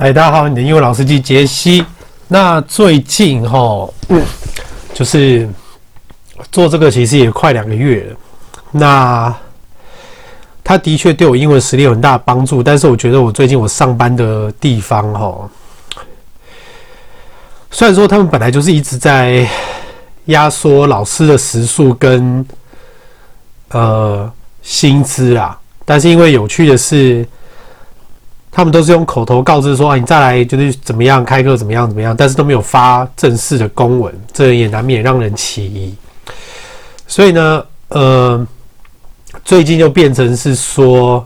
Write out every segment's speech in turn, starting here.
哎，大家好，你的英文老司机杰西。那最近哈，嗯，就是做这个其实也快两个月了。那他的确对我英文实力有很大的帮助，但是我觉得我最近我上班的地方哈，虽然说他们本来就是一直在压缩老师的时数跟呃薪资啊，但是因为有趣的是。他们都是用口头告知说啊，你再来就是怎么样开课怎么样怎么样，但是都没有发正式的公文，这也难免让人起疑。所以呢，呃，最近就变成是说，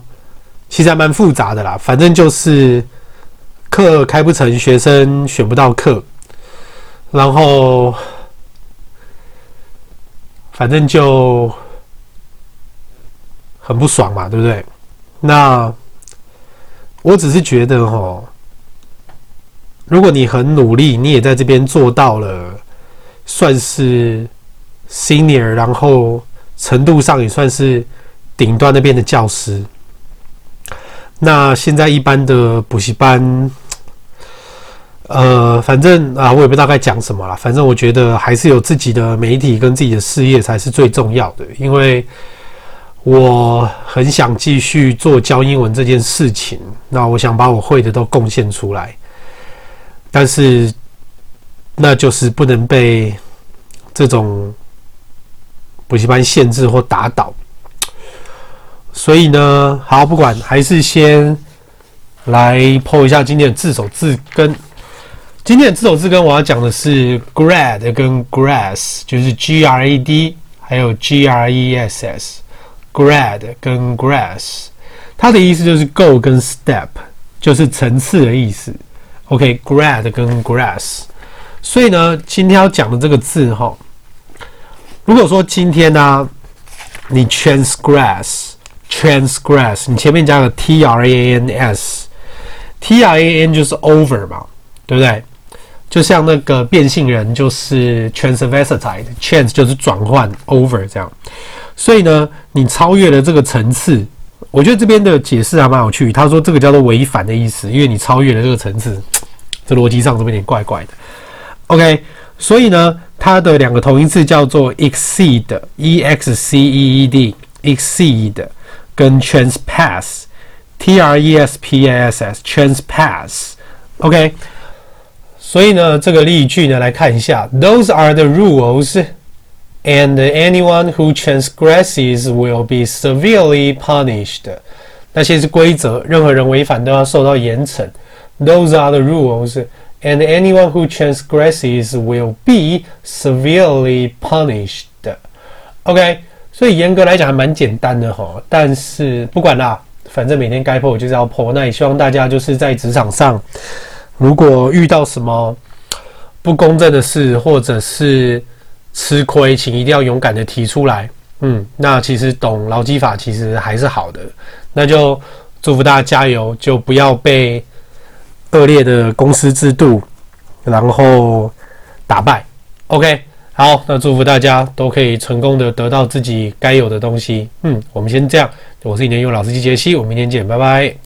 其实还蛮复杂的啦。反正就是课开不成，学生选不到课，然后反正就很不爽嘛，对不对？那。我只是觉得齁，如果你很努力，你也在这边做到了，算是 senior，然后程度上也算是顶端那边的教师。那现在一般的补习班，呃，反正啊，我也不知道该讲什么了。反正我觉得还是有自己的媒体跟自己的事业才是最重要的，因为。我很想继续做教英文这件事情，那我想把我会的都贡献出来，但是那就是不能被这种补习班限制或打倒。所以呢，好，不管，还是先来 po 一下今天的字首字根。今天的字首字根我要讲的是 grad 跟 grass，就是 G R A D 还有 G R E S S。Grad 跟 grass，它的意思就是 go 跟 step，就是层次的意思。OK，grad 跟 grass，所以呢，今天要讲的这个字哈，如果说今天呢、你 transgress，transgress，你前面加个 t r a n s，t r a n 就是 over 嘛，对不对？就像那个变性人就是 transvestite，trans 就是转换，over 这样。所以呢，你超越了这个层次，我觉得这边的解释还蛮有趣。他说这个叫做违反的意思，因为你超越了这个层次，这逻辑上是不有点怪怪的？OK，所以呢，它的两个同义字叫做 exceed，e x c e e d，exceed 跟 transpass，T R E S P A S S，transpass。OK，。所以呢，这个例句呢，来看一下，Those are the rules。And anyone who transgresses will be severely punished. 那些是规则，任何人违反都要受到严惩。Those are the rules. And anyone who transgresses will be severely punished. OK，所以严格来讲还蛮简单的哈。但是不管啦，反正每天该破就是要破。那也希望大家就是在职场上，如果遇到什么不公正的事，或者是吃亏，请一定要勇敢的提出来。嗯，那其实懂劳基法其实还是好的。那就祝福大家加油，就不要被恶劣的公司制度然后打败。OK，好，那祝福大家都可以成功的得到自己该有的东西。嗯，我们先这样。我是你的英文老司机杰西，我们明天见，拜拜。